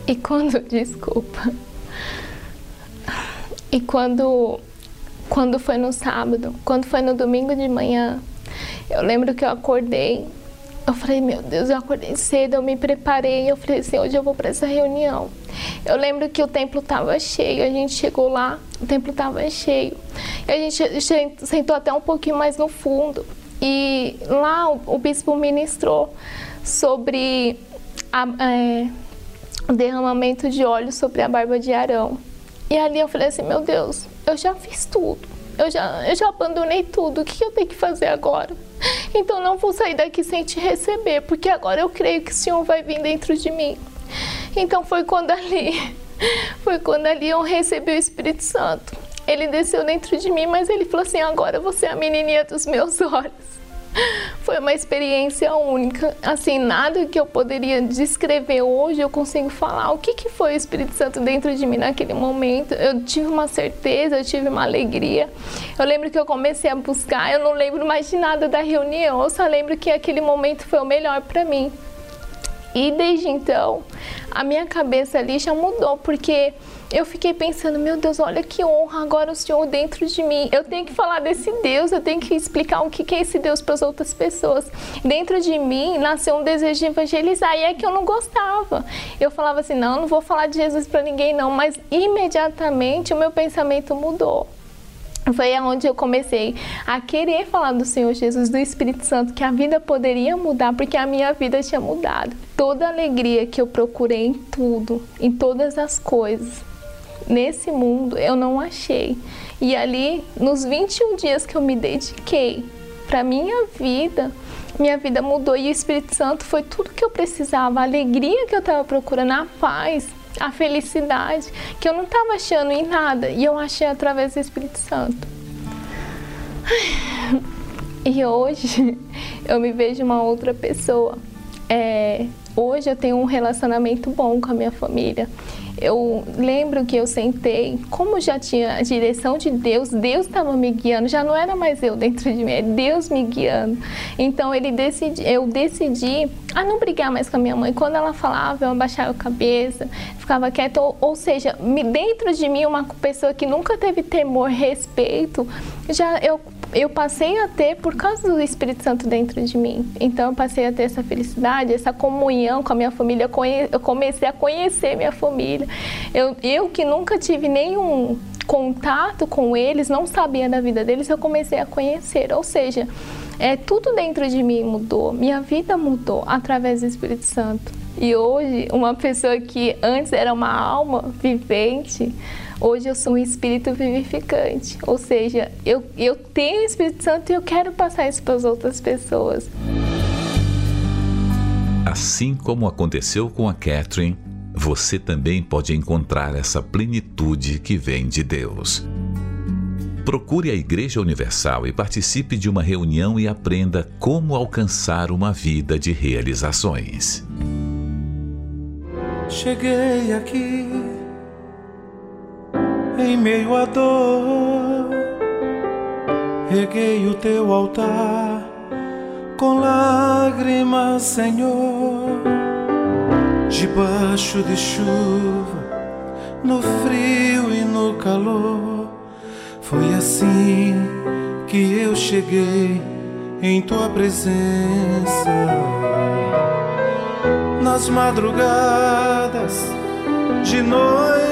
Speaker 9: E quando, *laughs* desculpa. E quando quando foi no sábado, quando foi no domingo de manhã, eu lembro que eu acordei eu falei, meu Deus, eu acordei cedo, eu me preparei, eu falei assim, hoje eu vou para essa reunião. Eu lembro que o templo estava cheio, a gente chegou lá, o templo estava cheio. E a gente sentou até um pouquinho mais no fundo. E lá o, o bispo ministrou sobre a, é, derramamento de óleo sobre a barba de Arão. E ali eu falei assim, meu Deus, eu já fiz tudo. Eu já, eu já abandonei tudo. O que eu tenho que fazer agora? Então não vou sair daqui sem te receber, porque agora eu creio que o Senhor vai vir dentro de mim. Então foi quando ali, *laughs* foi quando ali eu recebi o Espírito Santo. Ele desceu dentro de mim, mas ele falou assim: agora você é a menininha dos meus olhos. Foi uma experiência única. Assim, nada que eu poderia descrever hoje eu consigo falar. O que, que foi o Espírito Santo dentro de mim naquele momento? Eu tive uma certeza, eu tive uma alegria. Eu lembro que eu comecei a buscar, eu não lembro mais de nada da reunião, eu só lembro que aquele momento foi o melhor para mim. E desde então, a minha cabeça ali já mudou, porque eu fiquei pensando, meu Deus, olha que honra agora o Senhor dentro de mim. Eu tenho que falar desse Deus, eu tenho que explicar o que é esse Deus para as outras pessoas. Dentro de mim nasceu um desejo de evangelizar e é que eu não gostava. Eu falava assim, não, não vou falar de Jesus para ninguém não, mas imediatamente o meu pensamento mudou foi aonde eu comecei a querer falar do Senhor Jesus, do Espírito Santo, que a vida poderia mudar, porque a minha vida tinha mudado. Toda a alegria que eu procurei em tudo, em todas as coisas, nesse mundo, eu não achei. E ali, nos 21 dias que eu me dediquei para minha vida, minha vida mudou e o Espírito Santo foi tudo que eu precisava, a alegria que eu estava procurando, a paz, a felicidade que eu não estava achando em nada e eu achei através do Espírito Santo. *sighs* E hoje *laughs* eu me vejo uma outra pessoa. É, hoje eu tenho um relacionamento bom com a minha família eu lembro que eu sentei, como já tinha a direção de Deus, Deus estava me guiando, já não era mais eu dentro de mim, é Deus me guiando. Então ele decidi, eu decidi a não brigar mais com a minha mãe. Quando ela falava, eu abaixava a cabeça, ficava quieta, ou, ou seja, dentro de mim uma pessoa que nunca teve temor, respeito, já eu eu passei a ter por causa do Espírito Santo dentro de mim. Então eu passei a ter essa felicidade, essa comunhão com a minha família. Eu comecei a conhecer minha família. Eu, eu que nunca tive nenhum contato com eles, não sabia da vida deles, eu comecei a conhecer. Ou seja, é, tudo dentro de mim mudou, minha vida mudou através do Espírito Santo. E hoje, uma pessoa que antes era uma alma vivente, Hoje eu sou um espírito vivificante, ou seja, eu, eu tenho o Espírito Santo e eu quero passar isso para as outras pessoas.
Speaker 8: Assim como aconteceu com a Catherine, você também pode encontrar essa plenitude que vem de Deus. Procure a Igreja Universal e participe de uma reunião e aprenda como alcançar uma vida de realizações.
Speaker 10: Cheguei aqui em meio à dor. Reguei o teu altar com lágrimas, Senhor, debaixo de chuva, no frio e no calor. Foi assim que eu cheguei em tua presença. Nas madrugadas, de noite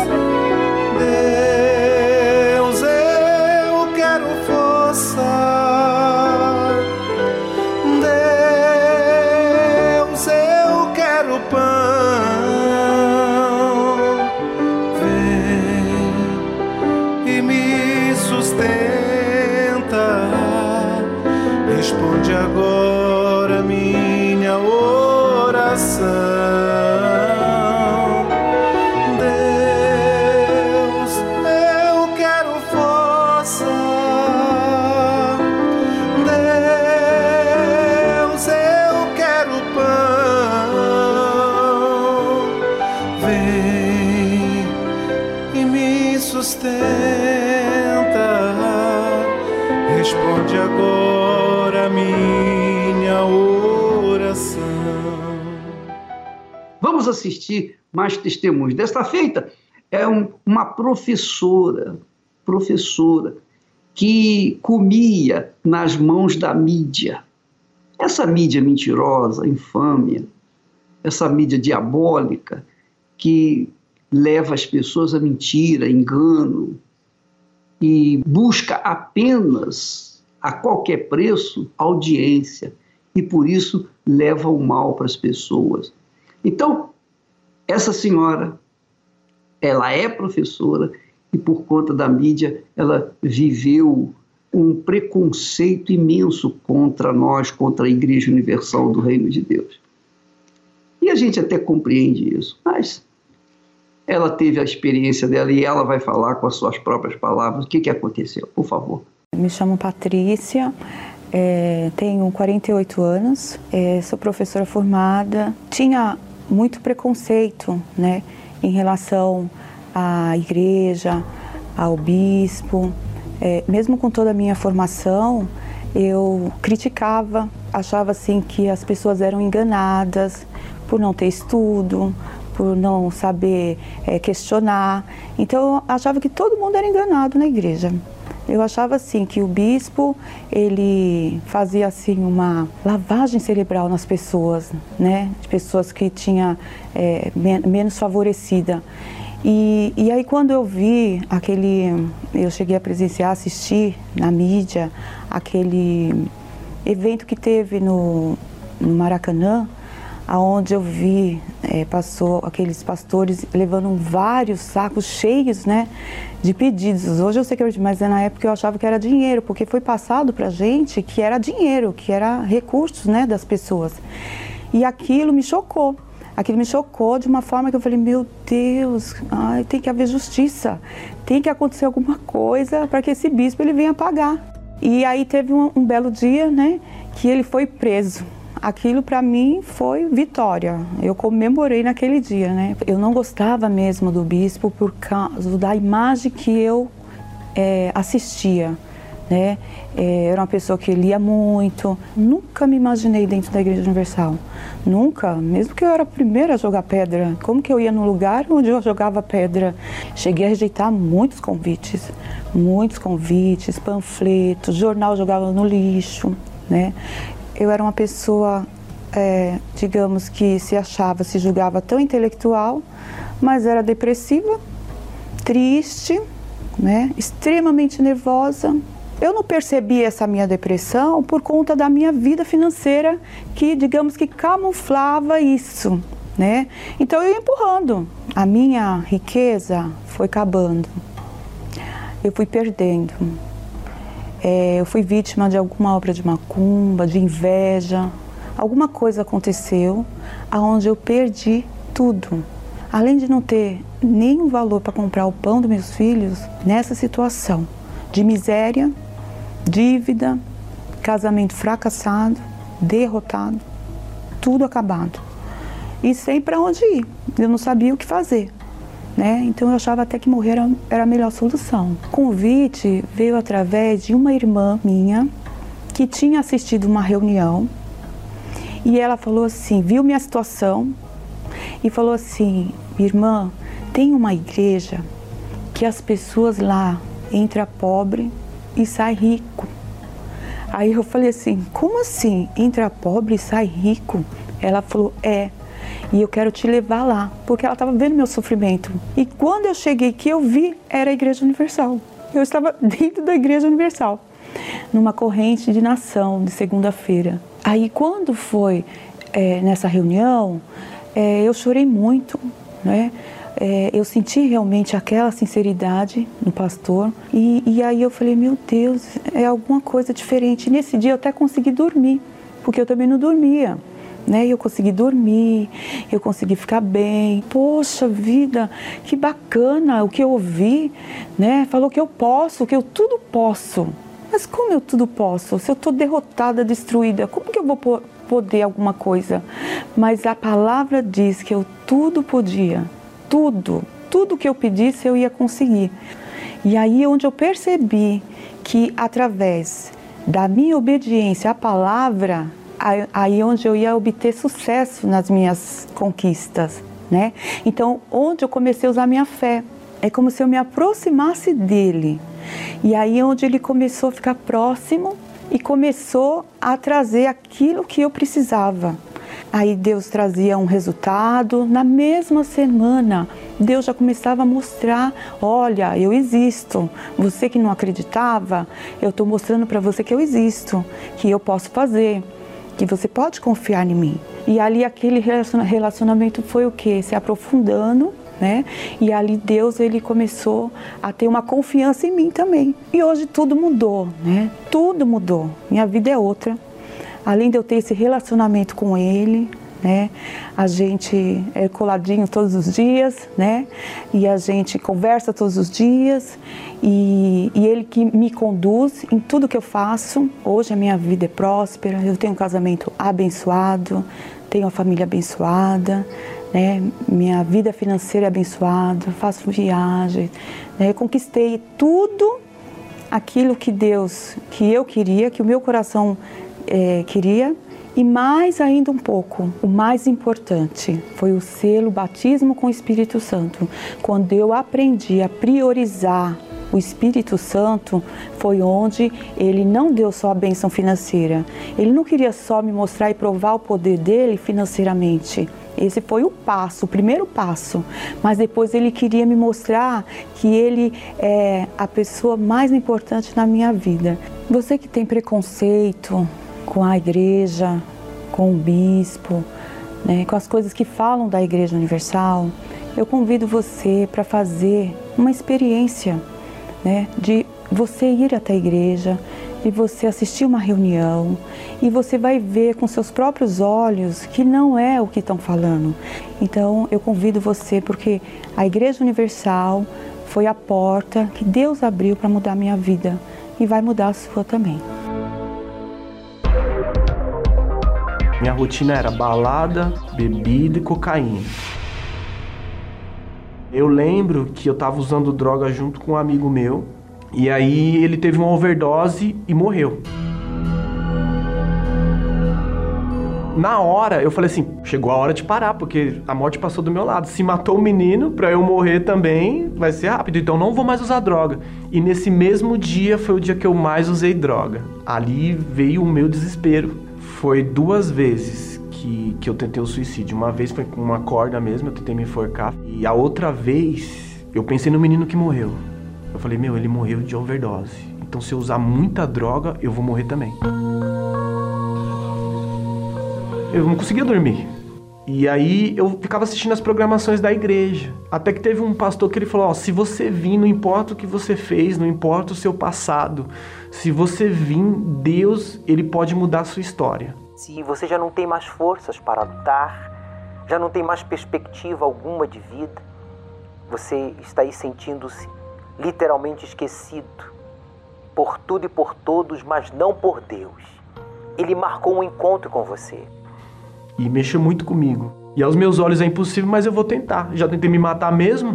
Speaker 2: Mais testemunhos. Desta feita, é um, uma professora, professora, que comia nas mãos da mídia. Essa mídia mentirosa, infâmia, essa mídia diabólica que leva as pessoas a mentira, engano e busca apenas a qualquer preço audiência e por isso leva o mal para as pessoas. Então, essa senhora, ela é professora e por conta da mídia ela viveu um preconceito imenso contra nós, contra a Igreja Universal do Reino de Deus. E a gente até compreende isso, mas ela teve a experiência dela e ela vai falar com as suas próprias palavras o que, que aconteceu, por favor.
Speaker 11: Me chamo Patrícia, é, tenho 48 anos, é, sou professora formada. Tinha muito preconceito né, em relação à igreja, ao bispo. É, mesmo com toda a minha formação, eu criticava, achava assim que as pessoas eram enganadas por não ter estudo, por não saber é, questionar. Então eu achava que todo mundo era enganado na igreja. Eu achava assim que o bispo ele fazia assim uma lavagem cerebral nas pessoas, né? De pessoas que tinha é, menos favorecida. E, e aí quando eu vi aquele, eu cheguei a presenciar, assistir na mídia aquele evento que teve no, no Maracanã, aonde eu vi é, passou aqueles pastores levando vários sacos cheios, né, de pedidos. Hoje eu sei que é mas na época eu achava que era dinheiro, porque foi passado para gente que era dinheiro, que era recursos, né, das pessoas. E aquilo me chocou. Aquilo me chocou de uma forma que eu falei, meu Deus, ai, tem que haver justiça, tem que acontecer alguma coisa para que esse bispo ele venha pagar. E aí teve um, um belo dia, né, que ele foi preso aquilo para mim foi vitória. Eu comemorei naquele dia, né? Eu não gostava mesmo do bispo por causa da imagem que eu é, assistia. Né? É, era uma pessoa que lia muito. Nunca me imaginei dentro da Igreja Universal. Nunca, mesmo que eu era a primeira a jogar pedra. Como que eu ia no lugar onde eu jogava pedra? Cheguei a rejeitar muitos convites, muitos convites, panfletos, jornal jogava no lixo, né? Eu era uma pessoa, é, digamos que se achava, se julgava tão intelectual, mas era depressiva, triste, né, extremamente nervosa. Eu não percebi essa minha depressão por conta da minha vida financeira, que digamos que camuflava isso, né? Então eu ia empurrando. A minha riqueza foi acabando. Eu fui perdendo. É, eu fui vítima de alguma obra de macumba, de inveja. Alguma coisa aconteceu aonde eu perdi tudo. Além de não ter nenhum valor para comprar o pão dos meus filhos, nessa situação de miséria, dívida, casamento fracassado, derrotado, tudo acabado. E sem para onde ir. Eu não sabia o que fazer. Né? Então eu achava até que morrer era, a melhor solução. O convite veio através de uma irmã minha que tinha assistido uma reunião e ela falou assim, viu minha situação e falou assim, irmã, tem uma igreja que as pessoas lá entra pobre e sai rico. Aí eu falei assim, como assim? Entra pobre e sai rico? Ela falou, é e eu quero te levar lá, porque ela estava vendo meu sofrimento. E quando eu cheguei que eu vi, era a Igreja Universal. Eu estava *laughs* dentro da Igreja Universal, numa corrente de nação de segunda-feira. Aí quando foi é, nessa reunião, é, eu chorei muito, né? É, eu senti realmente aquela sinceridade no pastor e, e aí eu falei, meu Deus, é alguma coisa diferente. E nesse dia eu até consegui dormir, porque eu também não dormia né? Eu consegui dormir, eu consegui ficar bem. Poxa vida, que bacana o que eu ouvi, né? Falou que eu posso, que eu tudo posso. Mas como eu tudo posso? Se eu estou derrotada, destruída, como que eu vou poder alguma coisa? Mas a palavra diz que eu tudo podia, tudo, tudo que eu pedisse eu ia conseguir. E aí onde eu percebi que através da minha obediência à palavra, aí onde eu ia obter sucesso nas minhas conquistas, né? Então, onde eu comecei a usar minha fé, é como se eu me aproximasse dele. E aí onde ele começou a ficar próximo e começou a trazer aquilo que eu precisava. Aí Deus trazia um resultado. Na mesma semana, Deus já começava a mostrar: olha, eu existo. Você que não acreditava, eu estou mostrando para você que eu existo, que eu posso fazer, que você pode confiar em mim. E ali aquele relacionamento foi o que? Se aprofundando né? E ali Deus ele começou a ter uma confiança em mim também. E hoje tudo mudou, né? Tudo mudou. Minha vida é outra. Além de eu ter esse relacionamento com ele, né? A gente é coladinho todos os dias, né? E a gente conversa todos os dias e, e, ele que me conduz em tudo que eu faço. Hoje a minha vida é próspera, eu tenho um casamento abençoado, tenho uma família abençoada, né? Minha vida financeira é abençoada, faço viagem, né? conquistei tudo aquilo que Deus, que eu queria, que o meu coração é, queria e mais ainda um pouco, o mais importante foi o selo batismo com o Espírito Santo. Quando eu aprendi a priorizar o Espírito Santo, foi onde ele não deu só a bênção financeira. Ele não queria só me mostrar e provar o poder dele financeiramente. Esse foi o passo, o primeiro passo. Mas depois ele queria me mostrar que ele é a pessoa mais importante na minha vida. Você que tem preconceito, com a igreja, com o bispo, né, com as coisas que falam da Igreja Universal, eu convido você para fazer uma experiência né, de você ir até a igreja, de você assistir uma reunião e você vai ver com seus próprios olhos que não é o que estão falando. Então eu convido você porque a Igreja Universal foi a porta que Deus abriu para mudar a minha vida e vai mudar a sua também.
Speaker 12: Minha rotina era balada, bebida e cocaína. Eu lembro que eu tava usando droga junto com um amigo meu, e aí ele teve uma overdose e morreu. Na hora, eu falei assim: chegou a hora de parar, porque a morte passou do meu lado. Se matou o menino, pra eu morrer também, vai ser rápido. Então não vou mais usar droga. E nesse mesmo dia foi o dia que eu mais usei droga. Ali veio o meu desespero foi duas vezes que, que eu tentei o suicídio. Uma vez foi com uma corda mesmo, eu tentei me enforcar. E a outra vez, eu pensei no menino que morreu. Eu falei, meu, ele morreu de overdose. Então se eu usar muita droga, eu vou morrer também. Eu não conseguia dormir. E aí eu ficava assistindo as programações da igreja. Até que teve um pastor que ele falou: ó, se você vir, não importa o que você fez, não importa o seu passado, se você vir, Deus, ele pode mudar a sua história.
Speaker 13: Se você já não tem mais forças para lutar, já não tem mais perspectiva alguma de vida, você está aí sentindo-se literalmente esquecido por tudo e por todos, mas não por Deus. Ele marcou um encontro com você.
Speaker 12: E mexeu muito comigo. E aos meus olhos é impossível, mas eu vou tentar. Já tentei me matar mesmo.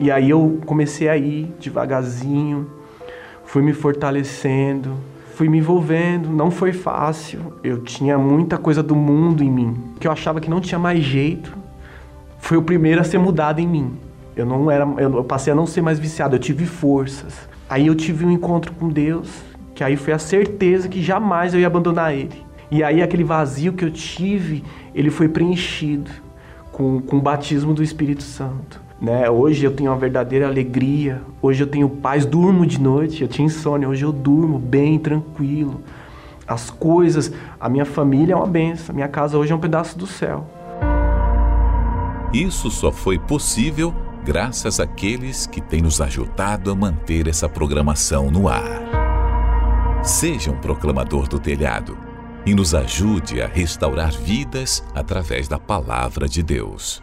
Speaker 12: E aí eu comecei a ir devagarzinho, fui me fortalecendo, fui me envolvendo. Não foi fácil. Eu tinha muita coisa do mundo em mim, que eu achava que não tinha mais jeito. Foi o primeiro a ser mudado em mim. Eu não era, eu passei a não ser mais viciado, eu tive forças. Aí eu tive um encontro com Deus, que aí foi a certeza que jamais eu ia abandonar ele. E aí aquele vazio que eu tive, ele foi preenchido com, com o batismo do Espírito Santo. Né? Hoje eu tenho uma verdadeira alegria, hoje eu tenho paz, durmo de noite, eu tinha insônia, hoje eu durmo bem, tranquilo. As coisas, a minha família é uma benção, minha casa hoje é um pedaço do céu.
Speaker 8: Isso só foi possível graças àqueles que têm nos ajudado a manter essa programação no ar. Seja um proclamador do telhado e nos ajude a restaurar vidas através da palavra de Deus.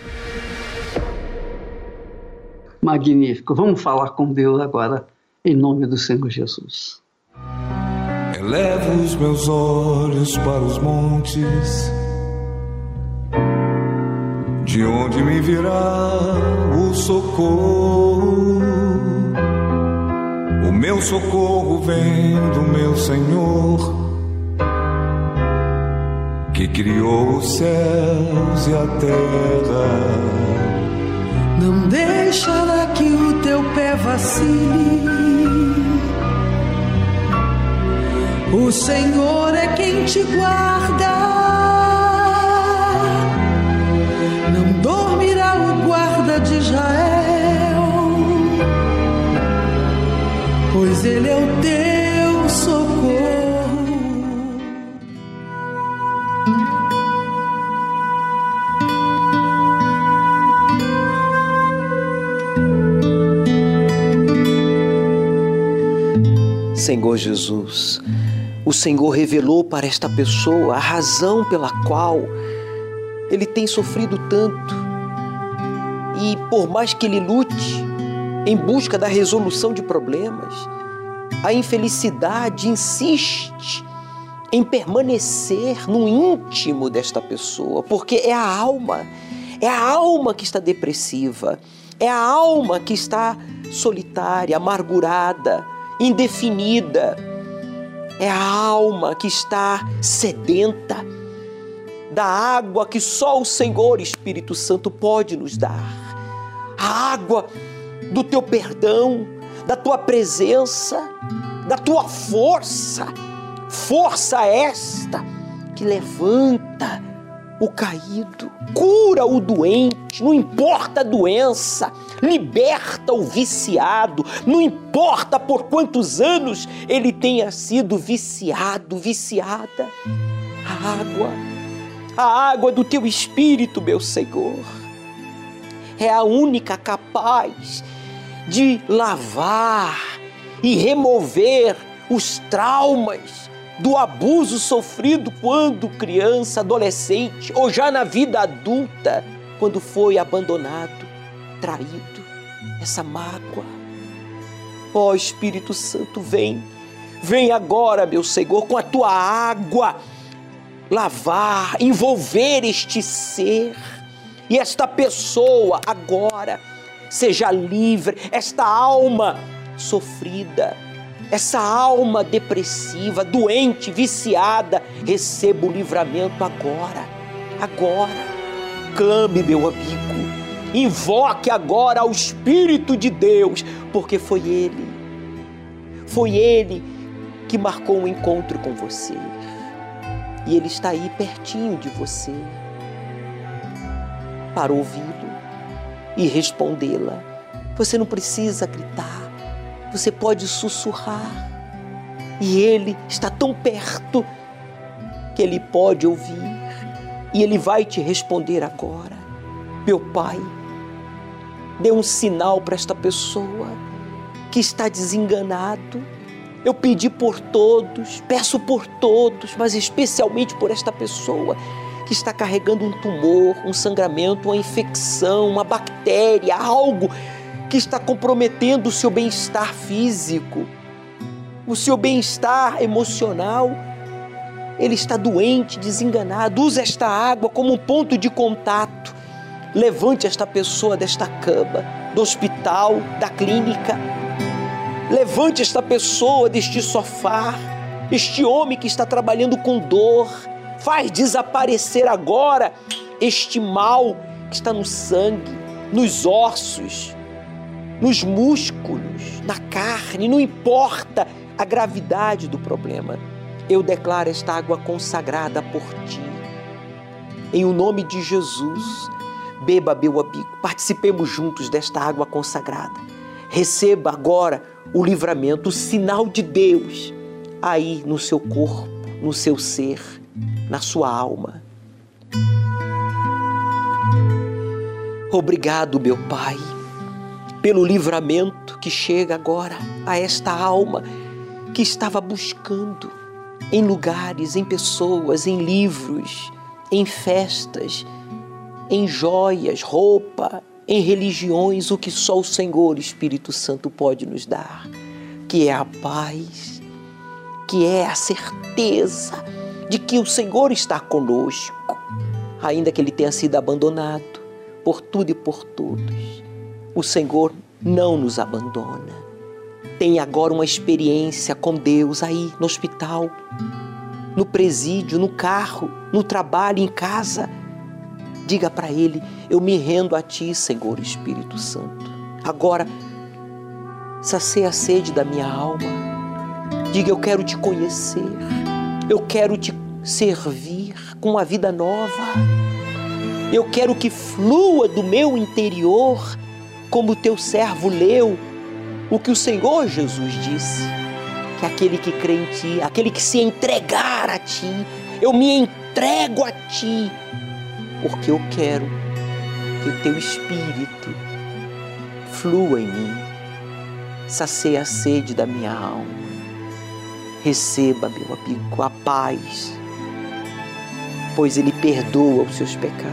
Speaker 2: Magnífico. Vamos falar com Deus agora, em nome do Senhor Jesus.
Speaker 10: Elevo os meus olhos para os montes, de onde me virá o socorro. O meu socorro vem do meu Senhor, que criou os céus e a terra.
Speaker 14: Não deixará que o teu pé vacile. O Senhor é quem te guarda. Não dormirá o guarda de Israel, pois ele é o teu
Speaker 13: Senhor Jesus, o Senhor revelou para esta pessoa a razão pela qual ele tem sofrido tanto. E por mais que ele lute em busca da resolução de problemas, a infelicidade insiste em permanecer no íntimo desta pessoa, porque é a alma, é a alma que está depressiva, é a alma que está solitária, amargurada, indefinida. É a alma que está sedenta da água que só o Senhor Espírito Santo pode nos dar. A água do teu perdão, da tua presença, da tua força. Força esta que levanta o caído, cura o doente, não importa a doença, liberta o viciado, não importa por quantos anos ele tenha sido viciado, viciada. A água, a água do teu espírito, meu Senhor, é a única capaz de lavar e remover os traumas do abuso sofrido quando criança, adolescente ou já na vida adulta, quando foi abandonado, traído, essa mágoa. Ó oh, Espírito Santo, vem, vem agora, meu Senhor, com a tua água, lavar, envolver este ser e esta pessoa agora seja livre, esta alma sofrida essa alma depressiva, doente, viciada, receba o livramento agora. Agora. Clame, meu amigo. Invoque agora ao Espírito de Deus, porque foi Ele. Foi Ele que marcou um encontro com você. E Ele está aí pertinho de você para ouvi-lo e respondê-la. Você não precisa gritar você pode sussurrar. E Ele está tão perto que Ele pode ouvir. E Ele vai te responder agora. Meu Pai, dê um sinal para esta pessoa que está desenganado. Eu pedi por todos, peço por todos, mas especialmente por esta pessoa que está carregando um tumor, um sangramento, uma infecção, uma bactéria, algo que está comprometendo o seu bem-estar físico, o seu bem-estar emocional. Ele está doente, desenganado. Use esta água como um ponto de contato. Levante esta pessoa desta cama, do hospital, da clínica. Levante esta pessoa deste sofá, este homem que está trabalhando com dor. Faz desaparecer agora este mal que está no sangue, nos ossos, nos músculos, na carne, não importa a gravidade do problema. Eu declaro esta água consagrada por ti. Em o nome de Jesus, beba, meu amigo, participemos juntos desta água consagrada. Receba agora o livramento, o sinal de Deus aí no seu corpo, no seu ser, na sua alma. Obrigado, meu Pai pelo livramento que chega agora a esta alma que estava buscando em lugares, em pessoas, em livros, em festas, em joias, roupa, em religiões, o que só o Senhor Espírito Santo pode nos dar, que é a paz, que é a certeza de que o Senhor está conosco, ainda que ele tenha sido abandonado por tudo e por todos. O Senhor não nos abandona. Tem agora uma experiência com Deus aí no hospital, no presídio, no carro, no trabalho, em casa. Diga para Ele: Eu me rendo a Ti, Senhor Espírito Santo. Agora, sacia a sede da minha alma. Diga: Eu quero te conhecer. Eu quero te servir com uma vida nova. Eu quero que flua do meu interior como teu servo leu o que o Senhor Jesus disse, que aquele que crê em ti, aquele que se entregar a ti, eu me entrego a ti, porque eu quero que o teu espírito flua em mim, sacia a sede da minha alma. Receba, meu amigo, a paz, pois Ele perdoa os seus pecados.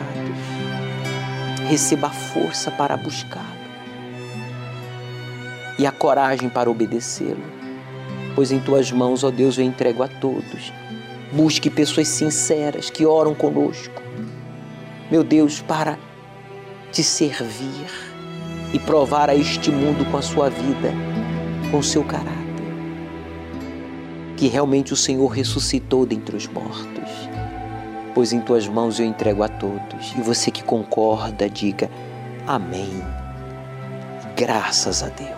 Speaker 13: Receba a força para buscar e a coragem para obedecê-lo. Pois em tuas mãos, ó Deus, eu entrego a todos. Busque pessoas sinceras que oram conosco. Meu Deus, para te servir e provar a este mundo com a sua vida, com o seu caráter. Que realmente o Senhor ressuscitou dentre os mortos. Pois em tuas mãos eu entrego a todos. E você que concorda, diga amém. Graças a Deus.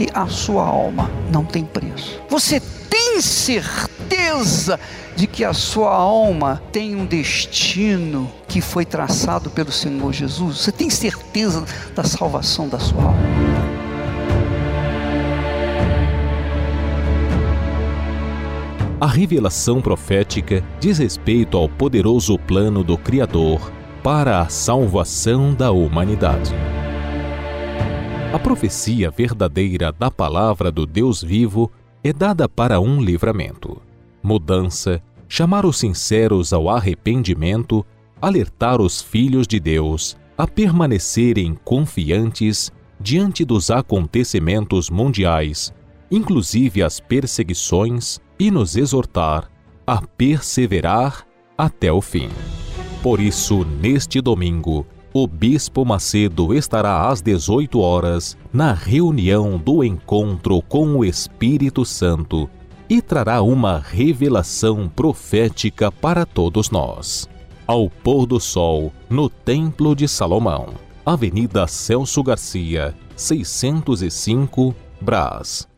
Speaker 15: Vale a sua alma? Não tem preço. Você tem certeza de que a sua alma tem um destino que foi traçado pelo Senhor Jesus? Você tem certeza da salvação da sua alma?
Speaker 16: A revelação profética diz respeito ao poderoso plano do Criador para a salvação da humanidade. Profecia verdadeira da palavra do Deus vivo é dada para um livramento, mudança, chamar os sinceros ao arrependimento, alertar os filhos de Deus a permanecerem confiantes diante dos acontecimentos mundiais, inclusive as perseguições, e nos exortar a perseverar até o fim. Por isso, neste domingo, o Bispo Macedo estará às 18 horas na reunião do encontro com o Espírito Santo e trará uma revelação profética para todos nós. Ao pôr do sol, no Templo de Salomão, Avenida Celso Garcia, 605, Brás.